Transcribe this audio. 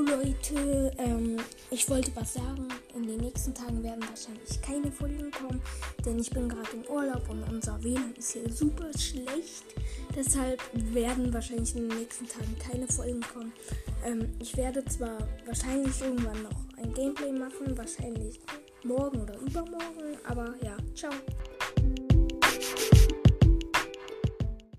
Leute, ähm, ich wollte was sagen. In den nächsten Tagen werden wahrscheinlich keine Folgen kommen, denn ich bin gerade im Urlaub und unser WLAN ist hier super schlecht. Deshalb werden wahrscheinlich in den nächsten Tagen keine Folgen kommen. Ähm, ich werde zwar wahrscheinlich irgendwann noch ein Gameplay machen, wahrscheinlich morgen oder übermorgen, aber ja, ciao.